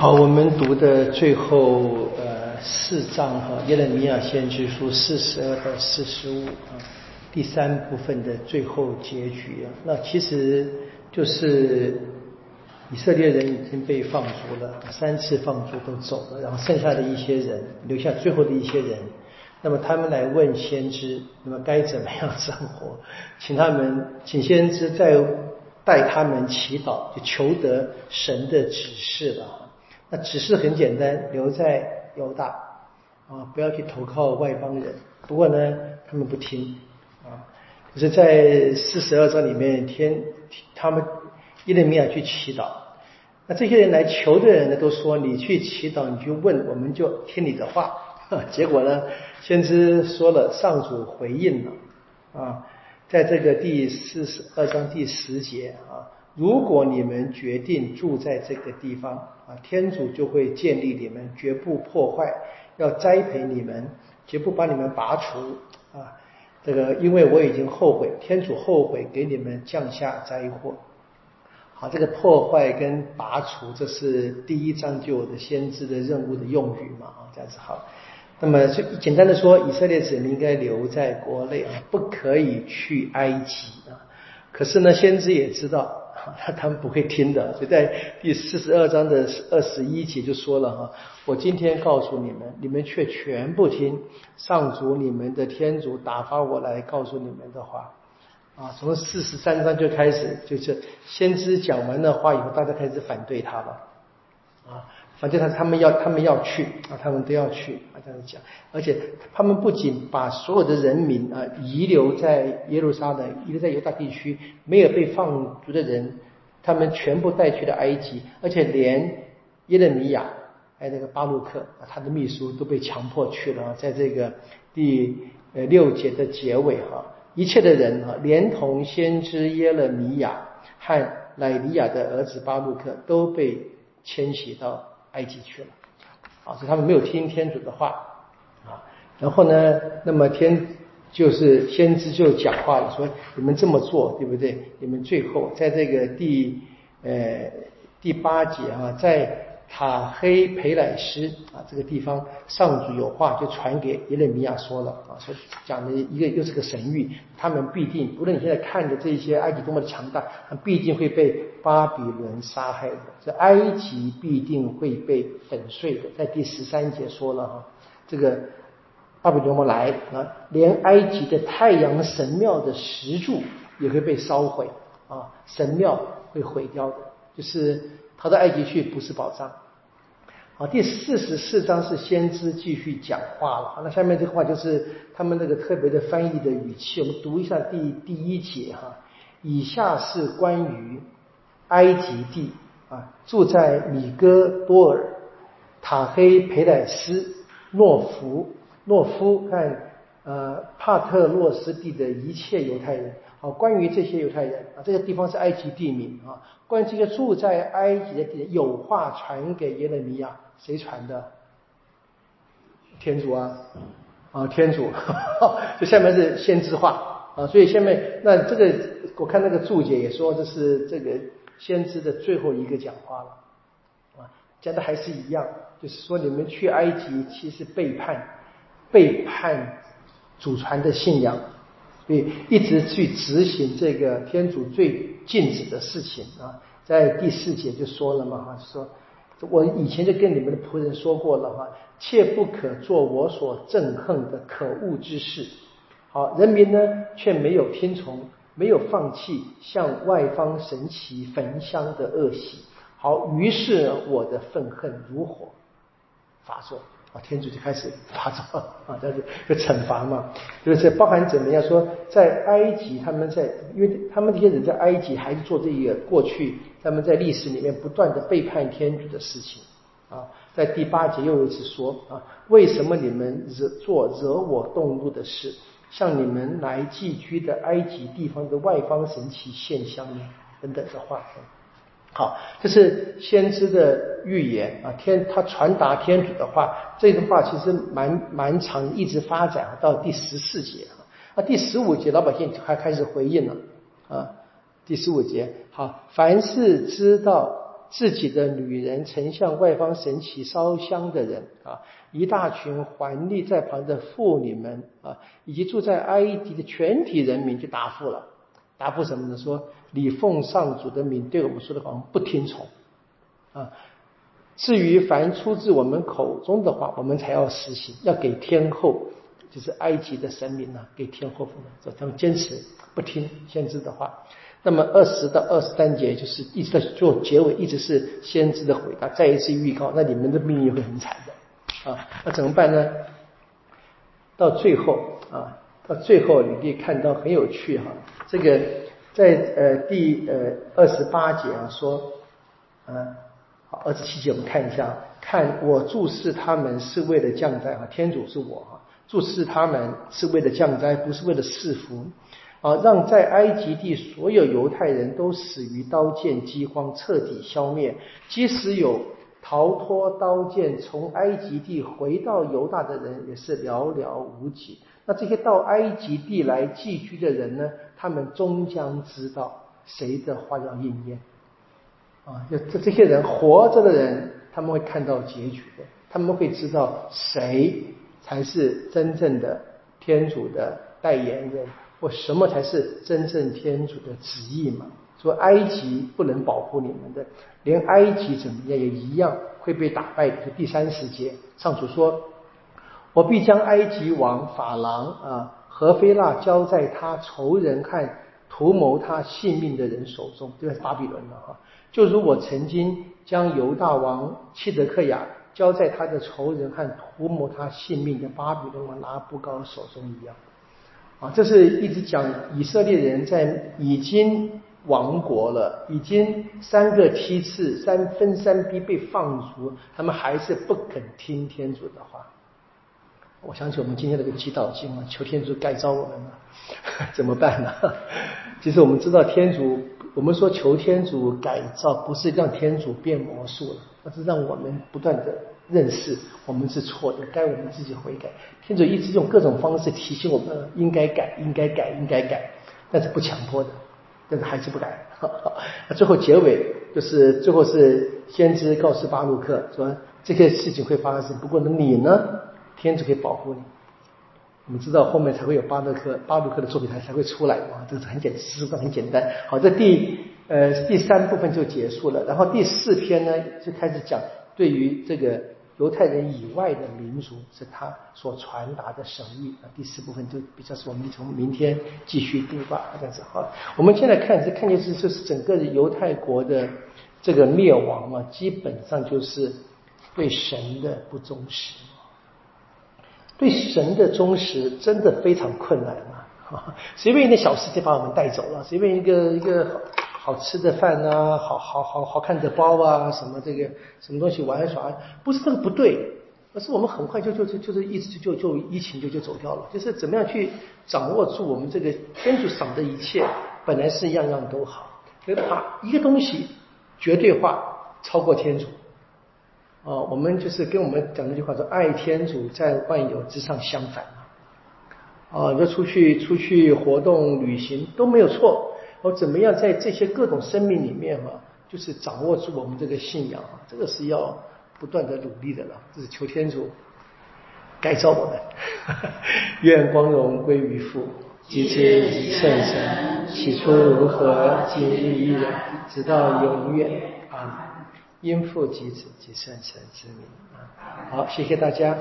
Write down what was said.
好，我们读的最后呃四章哈，耶利米亚先知书四十二到四十五啊，第三部分的最后结局啊，那其实就是以色列人已经被放逐了，三次放逐都走了，然后剩下的一些人留下最后的一些人，那么他们来问先知，那么该怎么样生活？请他们，请先知再带他们祈祷，就求得神的指示了。那指示很简单，留在犹大啊，不要去投靠外邦人。不过呢，他们不听啊。就是在四十二章里面，天他们伊利米亚去祈祷，那这些人来求的人呢，都说你去祈祷，你去问，我们就听你的话。结果呢，先知说了，上主回应了啊，在这个第四十二章第十节啊。如果你们决定住在这个地方啊，天主就会建立你们，绝不破坏，要栽培你们，绝不把你们拔除啊。这个，因为我已经后悔，天主后悔给你们降下灾祸。好，这个破坏跟拔除，这是第一章就有的先知的任务的用语嘛啊，这样子好。那么就简单的说，以色列子民应该留在国内啊，不可以去埃及啊。可是呢，先知也知道。他他们不会听的，所以在第四十二章的二十一节就说了哈，我今天告诉你们，你们却全部听上主你们的天主打发我来告诉你们的话啊，从四十三章就开始，就是先知讲完的话以后，大家开始反对他了啊。反正他他们要他们要去啊，他们都要去啊，这样讲。而且他们不仅把所有的人民啊遗留在耶路撒冷，遗留在犹大地区，没有被放逐的人，他们全部带去了埃及，而且连耶勒米亚还有那个巴鲁克啊，他的秘书都被强迫去了。在这个第呃六节的结尾哈，一切的人啊，连同先知耶勒米亚和乃尼亚的儿子巴鲁克都被迁徙到。埃及去了，啊，所以他们没有听天主的话，啊，然后呢，那么天就是先知就讲话了，说你们这么做对不对？你们最后在这个第呃第八节啊，在。塔黑培乃斯啊，这个地方上主有话就传给耶利米亚说了啊，说讲的一个又是个神谕，他们必定，无论你现在看的这些埃及多么的强大，他必定会被巴比伦杀害的，这埃及必定会被粉碎的。在第十三节说了哈，这个巴比伦么来啊，连埃及的太阳神庙的石柱也会被烧毁啊，神庙会毁掉的，就是。逃到埃及去不是宝藏。好，第四十四章是先知继续讲话了。那下面这个话就是他们那个特别的翻译的语气，我们读一下第第一节哈。以下是关于埃及地啊，住在米戈多尔、塔黑培莱斯、诺夫、诺夫看呃帕特洛斯地的一切犹太人。好，关于这些犹太人啊，这个地方是埃及地名啊。关于这些住在埃及的地，有话传给耶勒米亚，谁传的？天主啊，啊，天主。这下面是先知话啊，所以下面那这个我看那个注解也说这是这个先知的最后一个讲话了啊，讲的还是一样，就是说你们去埃及其实背叛背叛祖传的信仰。所以一直去执行这个天主最禁止的事情啊，在第四节就说了嘛哈，说我以前就跟你们的仆人说过了哈，切不可做我所憎恨的可恶之事。好，人民呢却没有听从，没有放弃向外方神奇焚香的恶习。好，于是我的愤恨如火发作。啊，天主就开始发作啊，这是就惩罚嘛，就是包含怎么样说，在埃及他们在，因为他们这些人在埃及还是做这个过去他们在历史里面不断的背叛天主的事情啊，在第八节又一次说啊，为什么你们惹做惹我动怒的事，向你们来寄居的埃及地方的外方神奇现象呢？等等的话。好，这是先知的预言啊，天他传达天主的话，这个话其实蛮蛮长，一直发展到第十四节啊，第十五节老百姓还开始回应了啊，第十五节好，凡是知道自己的女人曾向外方神奇烧香的人啊，一大群环立在旁的妇女们啊，以及住在埃及的全体人民就答复了，答复什么呢？说你奉上主的名对我们说的话我们不听从啊。至于凡出自我们口中的话，我们才要实行，要给天后，就是埃及的神明呢，给天后服的。他们坚持不听先知的话。那么二十到二十三节就是一直在做结尾，一直是先知的回答，再一次预告，那你们的命运会很惨的啊！那怎么办呢？到最后啊，到最后你可以看到很有趣哈，这个在呃第呃二十八节啊说，嗯。好，二十七节我们看一下，看我注视他们是为了降灾啊，天主是我哈，注视他们是为了降灾，不是为了赐福啊，让在埃及地所有犹太人都死于刀剑饥荒，彻底消灭。即使有逃脱刀剑从埃及地回到犹大的人，也是寥寥无几。那这些到埃及地来寄居的人呢？他们终将知道谁的话要应验。啊，就这这些人活着的人，他们会看到结局的，他们会知道谁才是真正的天主的代言人，或什么才是真正天主的旨意嘛？说埃及不能保护你们的，连埃及怎么样也一样会被打败。就第三十节，上主说：“我必将埃及王法郎啊和菲腊交在他仇人和图谋他性命的人手中，就是巴比伦了哈。”就如我曾经将犹大王契德克雅交在他的仇人和图谋他性命的巴比伦王拿布高手中一样，啊，这是一直讲以色列人在已经亡国了，已经三个梯次三分三批被放逐，他们还是不肯听天主的话。我想起我们今天那个祈祷经啊，求天主改造我们了，怎么办呢？其实我们知道天主。我们说求天主改造，不是让天主变魔术了，而是让我们不断的认识我们是错的，该我们自己悔改。天主一直用各种方式提醒我们应该改，应该改，应该改，但是不强迫的，但是还是不改。那 最后结尾就是最后是先知告诉巴鲁克说这个事情会发生，不过呢你呢，天主可以保护你。我们知道后面才会有巴洛克，巴洛克的作品才才会出来啊，这是很简，事实上很简单。好，这第呃第三部分就结束了，然后第四篇呢就开始讲对于这个犹太人以外的民族是他所传达的神意。啊，第四部分就比较是我们从明天继续对话这样子。好，我们现在看是看见是就是整个犹太国的这个灭亡嘛，基本上就是对神的不忠实。对神的忠实真的非常困难啊！随便一点小事就把我们带走了，随便一个一个好好吃的饭啊，好好好好看的包啊，什么这个什么东西玩耍，不是这个不对，而是我们很快就就就就是一直就就就疫情就就走掉了。就是怎么样去掌握住我们这个天主赏的一切，本来是样样都好，把一个东西绝对化超过天主。哦，我们就是跟我们讲那句话说，爱天主在万有之上相反啊，要出去出去活动旅行都没有错。哦，怎么样在这些各种生命里面啊，就是掌握住我们这个信仰啊，这个是要不断的努力的了。这是求天主改造我们，愿光荣归于父，及子及圣神，起初如何，今日依然，直到永远啊。因父及子及上下之名啊好谢谢大家。